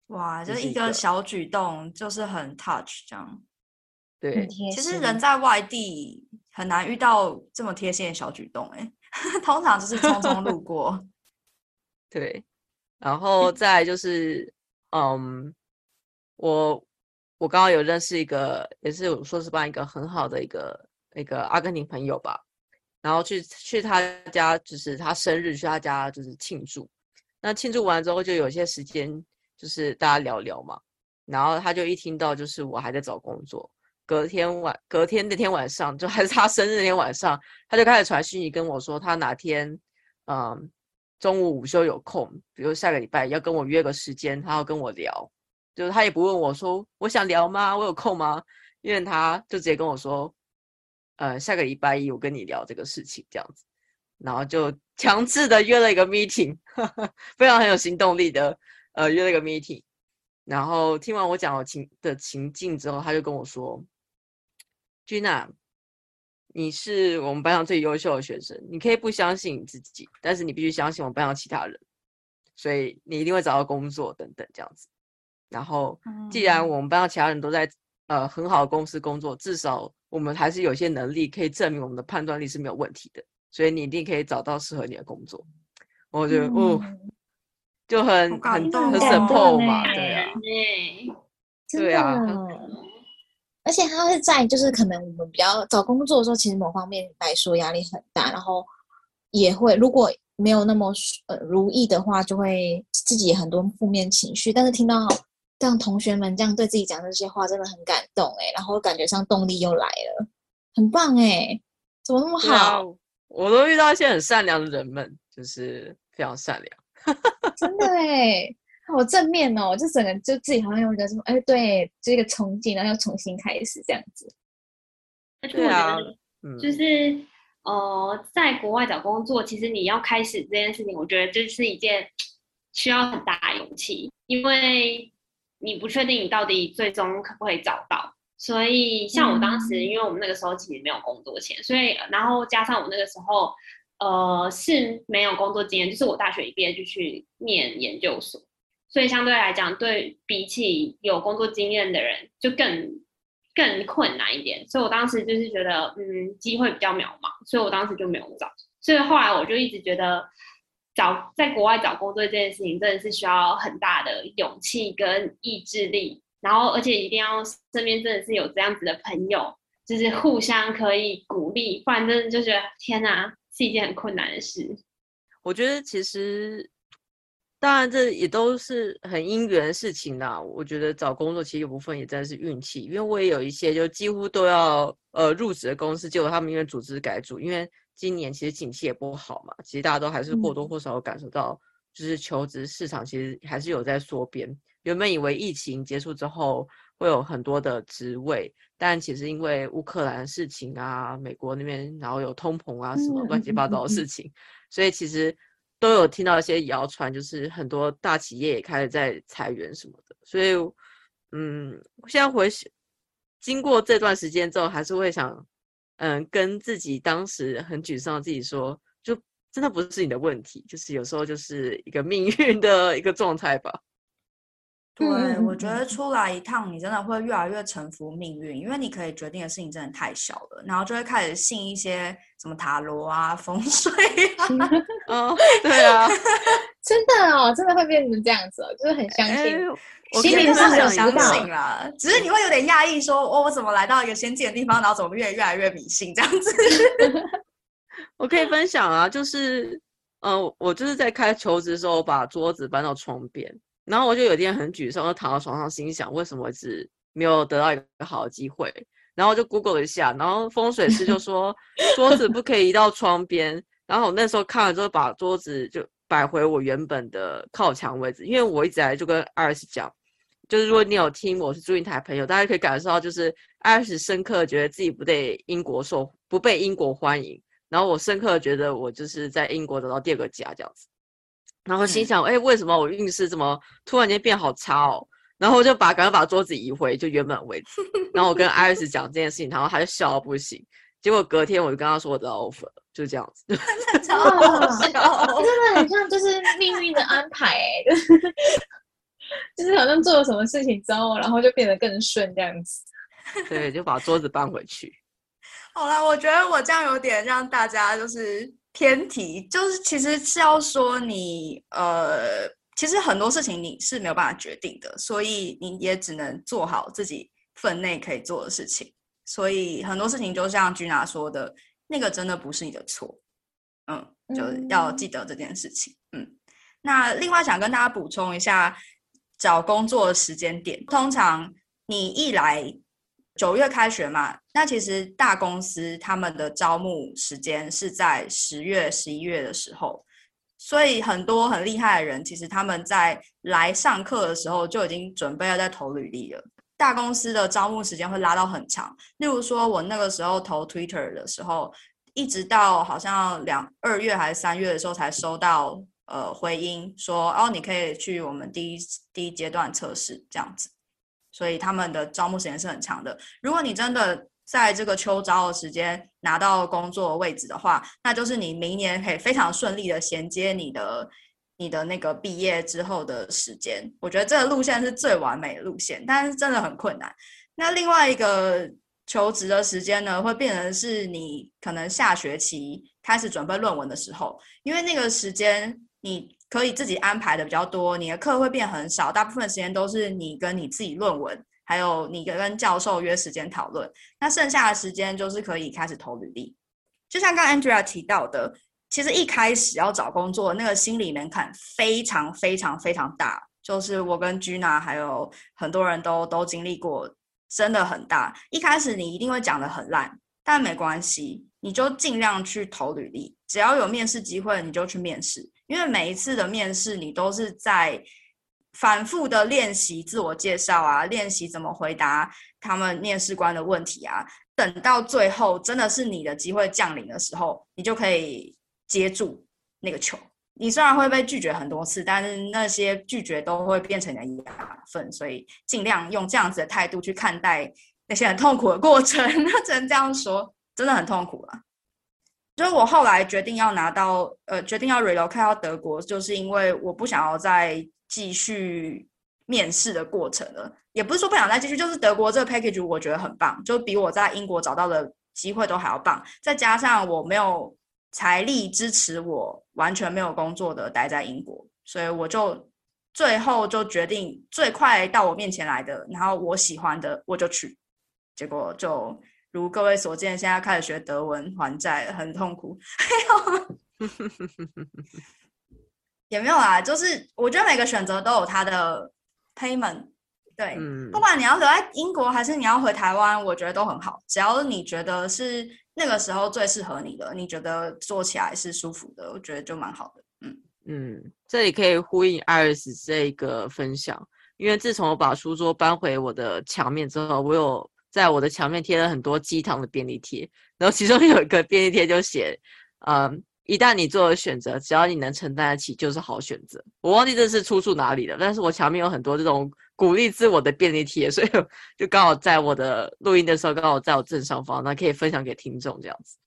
哇，就是一个小举动，就是很 touch 这样。对，其实人在外地很难遇到这么贴心的小举动，哎，通常就是匆匆路过。对，然后再就是，嗯，我。我刚刚有认识一个，也是硕士班一个很好的一个一个阿根廷朋友吧，然后去去他家，就是他生日，去他家就是庆祝。那庆祝完之后，就有些时间就是大家聊聊嘛。然后他就一听到就是我还在找工作，隔天晚隔天那天晚上，就还是他生日那天晚上，他就开始传讯息跟我说，他哪天嗯中午午休有空，比如下个礼拜要跟我约个时间，他要跟我聊。就是他也不问我说，我想聊吗？我有空吗？因为他就直接跟我说，呃，下个礼拜一我跟你聊这个事情这样子，然后就强制的约了一个 meeting，呵呵，非常很有行动力的，呃，约了一个 meeting。然后听完我讲我情的情境之后，他就跟我说，Gina，你是我们班上最优秀的学生，你可以不相信你自己，但是你必须相信我们班上其他人，所以你一定会找到工作等等这样子。然后，既然我们班上其他人都在呃很好的公司工作，至少我们还是有些能力可以证明我们的判断力是没有问题的。所以你一定可以找到适合你的工作。我觉得，嗯、哦，就很很很 support 嘛，对啊，对啊，而且他会在就是可能我们比较找工作的时候，其实某方面来说压力很大，然后也会如果没有那么呃如意的话，就会自己很多负面情绪。但是听到。让同学们这样对自己讲这些话，真的很感动哎，然后感觉上动力又来了，很棒哎，怎么那么好？啊，我都遇到一些很善良的人们，就是非常善良，真的哎，好正面哦，就整个就自己好像有一个什么哎，对，这个憧憬，然后又重新开始这样子。对啊，就是、嗯、呃，在国外找工作，其实你要开始这件事情，我觉得这是一件需要很大的勇气，因为。你不确定你到底最终可不可以找到，所以像我当时，因为我们那个时候其实没有工作钱，所以然后加上我那个时候，呃，是没有工作经验，就是我大学一毕业就去念研究所，所以相对来讲，对比起有工作经验的人，就更更困难一点。所以我当时就是觉得，嗯，机会比较渺茫，所以我当时就没有找。所以后来我就一直觉得。找在国外找工作这件事情，真的是需要很大的勇气跟意志力，然后而且一定要身边真的是有这样子的朋友，就是互相可以鼓励，不然真的就觉得天哪，是一件很困难的事。我觉得其实，当然这也都是很因缘的事情啦。我觉得找工作其实有部分也真的是运气，因为我也有一些就几乎都要呃入职的公司，结果他们因为组织改组，因为。今年其实景气也不好嘛，其实大家都还是或多或少有感受到，就是求职市场其实还是有在缩编。原本以为疫情结束之后会有很多的职位，但其实因为乌克兰事情啊，美国那边然后有通膨啊什么乱七八糟的 事情，所以其实都有听到一些谣传，就是很多大企业也开始在裁员什么的。所以，嗯，现在回经过这段时间之后，还是会想。嗯，跟自己当时很沮丧的自己说，就真的不是你的问题，就是有时候就是一个命运的一个状态吧。对，我觉得出来一趟，你真的会越来越臣服命运，因为你可以决定的事情真的太小了，然后就会开始信一些什么塔罗啊、风水啊。哦，对啊，真的哦，真的会变成这样子哦，就是很相信。心里是很相信啦，只是你会有点讶异，说，哦，我怎么来到一个先进的地方，然后怎么越越来越迷信这样子？我可以分享啊，就是，呃，我就是在开求职的时候，把桌子搬到窗边，然后我就有点很沮丧，就躺到床上心想，为什么我一直没有得到一个好的机会？然后就 Google 了一下，然后风水师就说 桌子不可以移到窗边，然后我那时候看了之后，把桌子就。摆回我原本的靠墙位置，因为我一直来就跟艾尔斯讲，就是如果你有听我是祝英台朋友，大家可以感受到，就是艾尔斯深刻觉得自己不被英国受不被英国欢迎，然后我深刻觉得我就是在英国找到第二个家这样子，然后心想，哎、嗯，为什么我运势怎么突然间变好差哦？然后我就把赶快把桌子移回就原本位置，然后我跟 Iris 讲这件事情，然后他就笑到不行。结果隔天我就跟他说我的 offer 就这样子，超好笑，真的很像就是命运的安排哎、欸，就是好像做了什么事情之后，然后就变得更顺这样子。对，就把桌子搬回去。好啦，我觉得我这样有点让大家就是偏题，就是其实是要说你呃，其实很多事情你是没有办法决定的，所以你也只能做好自己分内可以做的事情。所以很多事情就像 Gina 说的，那个真的不是你的错，嗯，就要记得这件事情，嗯。那另外想跟大家补充一下，找工作的时间点，通常你一来九月开学嘛，那其实大公司他们的招募时间是在十月、十一月的时候，所以很多很厉害的人，其实他们在来上课的时候就已经准备要在投履历了。大公司的招募时间会拉到很长，例如说，我那个时候投 Twitter 的时候，一直到好像两二月还是三月的时候才收到呃回音，说哦，你可以去我们第一第一阶段测试这样子，所以他们的招募时间是很长的。如果你真的在这个秋招的时间拿到工作位置的话，那就是你明年可以非常顺利的衔接你的。你的那个毕业之后的时间，我觉得这个路线是最完美的路线，但是真的很困难。那另外一个求职的时间呢，会变成是你可能下学期开始准备论文的时候，因为那个时间你可以自己安排的比较多，你的课会变很少，大部分时间都是你跟你自己论文，还有你跟教授约时间讨论。那剩下的时间就是可以开始投履历，就像刚 Andrea 提到的。其实一开始要找工作，那个心理门槛非常非常非常大，就是我跟 Gina 还有很多人都都经历过，真的很大。一开始你一定会讲的很烂，但没关系，你就尽量去投履历，只要有面试机会你就去面试，因为每一次的面试你都是在反复的练习自我介绍啊，练习怎么回答他们面试官的问题啊，等到最后真的是你的机会降临的时候，你就可以。接住那个球，你虽然会被拒绝很多次，但是那些拒绝都会变成你的养分，所以尽量用这样子的态度去看待那些很痛苦的过程。那 只能这样说，真的很痛苦了。所以我后来决定要拿到，呃，决定要 relocate 到德国，就是因为我不想要再继续面试的过程了。也不是说不想再继续，就是德国这个 package 我觉得很棒，就比我在英国找到的机会都还要棒。再加上我没有。财力支持我完全没有工作的待在英国，所以我就最后就决定最快到我面前来的，然后我喜欢的我就去。结果就如各位所见，现在开始学德文还债很痛苦。也没有啊，就是我觉得每个选择都有它的 payment。对，嗯，不管你要留在英国还是你要回台湾，我觉得都很好，只要你觉得是。那个时候最适合你的，你觉得做起来是舒服的，我觉得就蛮好的。嗯嗯，这里可以呼应 Iris 这个分享，因为自从我把书桌搬回我的墙面之后，我有在我的墙面贴了很多鸡汤的便利贴，然后其中有一个便利贴就写，嗯。一旦你做了选择，只要你能承担得起，就是好选择。我忘记这是出处哪里了，但是我墙面有很多这种鼓励自我的便利贴，所以就刚好在我的录音的时候，刚好在我正上方，那可以分享给听众这样子。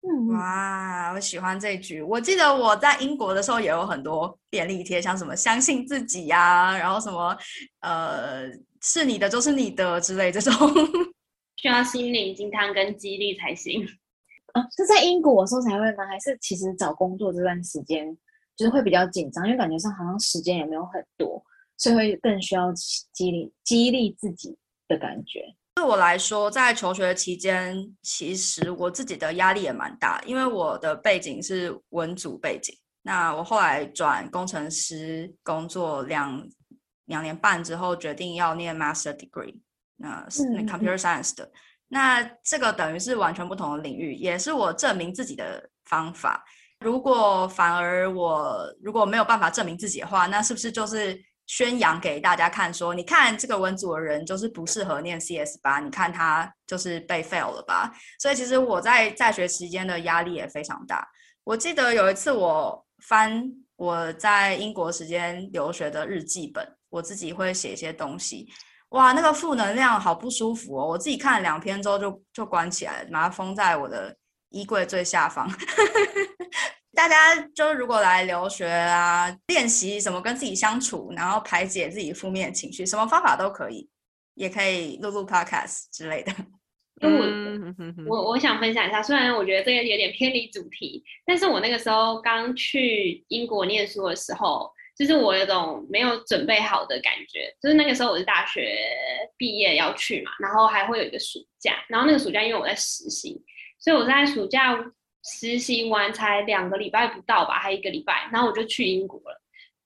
嗯，哇，我喜欢这句。我记得我在英国的时候也有很多便利贴，像什么相信自己呀、啊，然后什么呃是你的就是你的之类这种，需要心灵鸡汤跟激励才行。啊，是在英国的时候才会吗？还是其实找工作这段时间就是会比较紧张，因为感觉上好像时间也没有很多，所以会更需要激励激励自己的感觉。对我来说，在求学期间，其实我自己的压力也蛮大，因为我的背景是文组背景。那我后来转工程师工作两两年半之后，决定要念 master degree，那是 computer science 的。嗯那这个等于是完全不同的领域，也是我证明自己的方法。如果反而我如果没有办法证明自己的话，那是不是就是宣扬给大家看说，你看这个文组的人就是不适合念 CS 吧？你看他就是被 fail 了吧？所以其实我在在学期间的压力也非常大。我记得有一次我翻我在英国时间留学的日记本，我自己会写一些东西。哇，那个负能量好不舒服哦！我自己看了两篇之后就就关起来了，把它封在我的衣柜最下方。大家就如果来留学啊，练习怎么跟自己相处，然后排解自己负面情绪，什么方法都可以，也可以录录 podcast 之类的。嗯，我我我想分享一下，虽然我觉得这个有点偏离主题，但是我那个时候刚去英国念书的时候。就是我有种没有准备好的感觉，就是那个时候我是大学毕业要去嘛，然后还会有一个暑假，然后那个暑假因为我在实习，所以我在暑假实习完才两个礼拜不到吧，还一个礼拜，然后我就去英国了。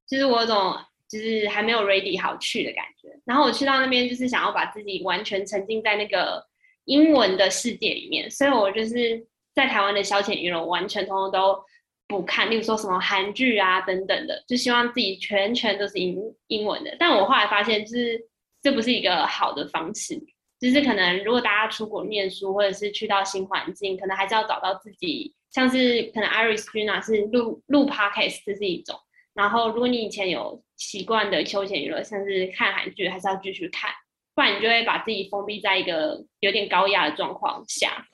就是我有种就是还没有 ready 好去的感觉，然后我去到那边就是想要把自己完全沉浸在那个英文的世界里面，所以我就是在台湾的消遣娱乐完全通通都。不看，例如说什么韩剧啊等等的，就希望自己全全都是英英文的。但我后来发现，就是这不是一个好的方式。就是可能如果大家出国念书，或者是去到新环境，可能还是要找到自己，像是可能 Iris j u n a 是录录 Podcast，这是一种。然后如果你以前有习惯的休闲娱乐，像是看韩剧，还是要继续看，不然你就会把自己封闭在一个有点高压的状况下，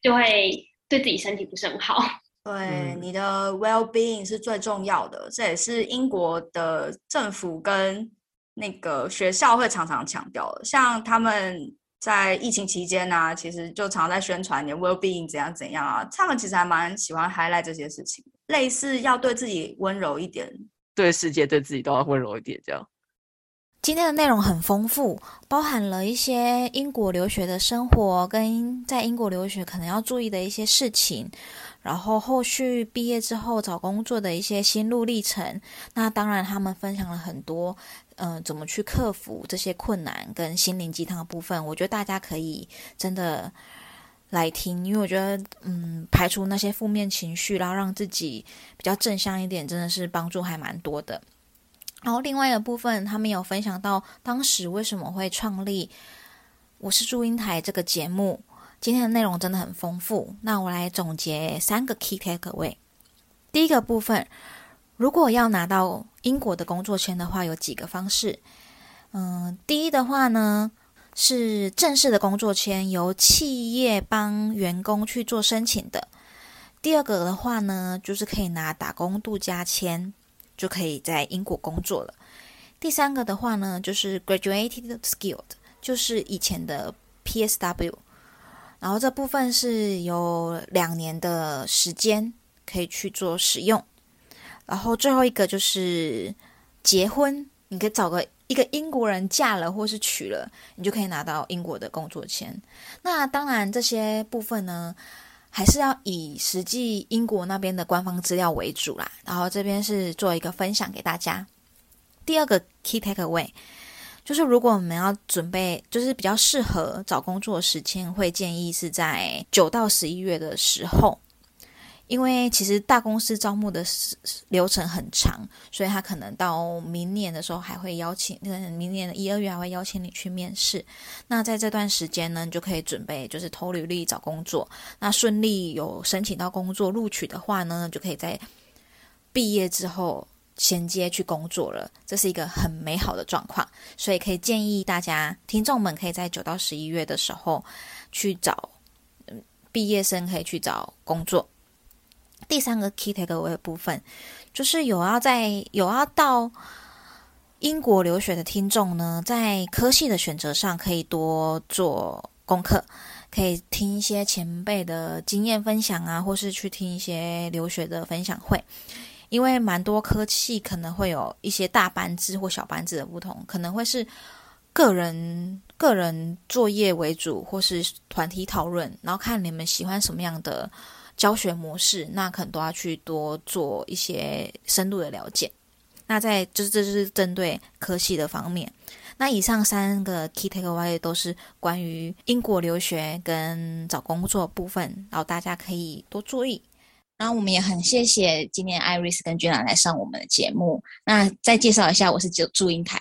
就会对自己身体不是很好。对，你的 well being 是最重要的，这也是英国的政府跟那个学校会常常强调的。像他们在疫情期间呢、啊，其实就常常在宣传你的 well being 怎样怎样啊。他们其实还蛮喜欢 highlight 这些事情，类似要对自己温柔一点，对世界、对自己都要温柔一点，这样。今天的内容很丰富，包含了一些英国留学的生活，跟在英国留学可能要注意的一些事情。然后后续毕业之后找工作的一些心路历程，那当然他们分享了很多，嗯、怎么去克服这些困难跟心灵鸡汤的部分。我觉得大家可以真的来听，因为我觉得，嗯，排除那些负面情绪，然后让自己比较正向一点，真的是帮助还蛮多的。然后另外一个部分，他们有分享到当时为什么会创立《我是祝英台》这个节目。今天的内容真的很丰富，那我来总结三个 key takeaway。第一个部分，如果要拿到英国的工作签的话，有几个方式。嗯，第一的话呢，是正式的工作签，由企业帮员工去做申请的。第二个的话呢，就是可以拿打工度假签，就可以在英国工作了。第三个的话呢，就是 graduated skilled，就是以前的 PSW。然后这部分是有两年的时间可以去做使用，然后最后一个就是结婚，你可以找个一个英国人嫁了或是娶了，你就可以拿到英国的工作签。那当然这些部分呢，还是要以实际英国那边的官方资料为主啦。然后这边是做一个分享给大家。第二个 key takeaway。就是如果我们要准备，就是比较适合找工作的时间，会建议是在九到十一月的时候，因为其实大公司招募的流程很长，所以他可能到明年的时候还会邀请，明年的一二月还会邀请你去面试。那在这段时间呢，就可以准备，就是投履历找工作。那顺利有申请到工作录取的话呢，就可以在毕业之后。衔接去工作了，这是一个很美好的状况，所以可以建议大家听众们可以在九到十一月的时候去找，毕业生可以去找工作。第三个 key takeaway 部分，就是有要在有要到英国留学的听众呢，在科系的选择上可以多做功课，可以听一些前辈的经验分享啊，或是去听一些留学的分享会。因为蛮多科系可能会有一些大班制或小班制的不同，可能会是个人个人作业为主，或是团体讨论，然后看你们喜欢什么样的教学模式，那可能都要去多做一些深度的了解。那在这这就是针对科系的方面。那以上三个 key takeaway 都是关于英国留学跟找工作部分，然后大家可以多注意。然后我们也很谢谢今天 Iris 跟 Gina 来上我们的节目。那再介绍一下，我是祝英台，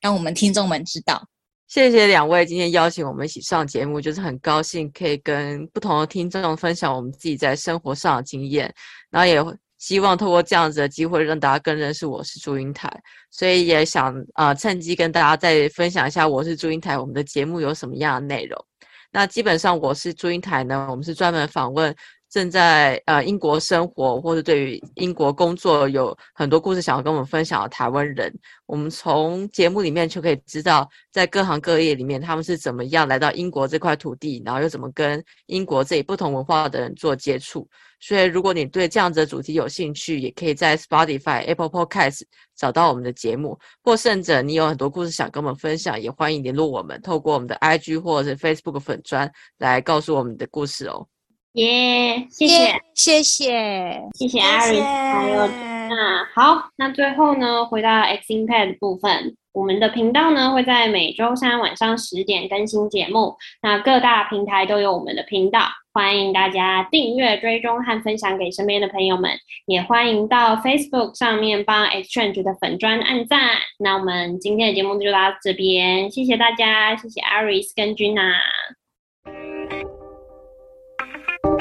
让我们听众们知道。谢谢两位今天邀请我们一起上节目，就是很高兴可以跟不同的听众分享我们自己在生活上的经验。然后也希望透过这样子的机会，让大家更认识我是祝英台，所以也想啊、趁机跟大家再分享一下我是祝英台，我们的节目有什么样的内容。那基本上我是祝英台呢，我们是专门访问。正在呃英国生活或者对于英国工作有很多故事想要跟我们分享的台湾人，我们从节目里面就可以知道，在各行各业里面他们是怎么样来到英国这块土地，然后又怎么跟英国这里不同文化的人做接触。所以，如果你对这样子的主题有兴趣，也可以在 Spotify、Apple Podcast 找到我们的节目，或甚至你有很多故事想跟我们分享，也欢迎联络我们，透过我们的 IG 或者是 Facebook 粉砖来告诉我们的故事哦。耶、谢谢，谢谢，谢谢 Iris，还有那好，那最后呢，回到 X Impact 的部分，我们的频道呢会在每周三晚上十点更新节目，那各大平台都有我们的频道，欢迎大家订阅、追踪和分享给身边的朋友们，也欢迎到 Facebook 上面帮 Exchange 的粉砖按赞。那我们今天的节目就到这边，谢谢大家，谢谢 Aris 跟 Gina。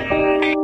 Thank you.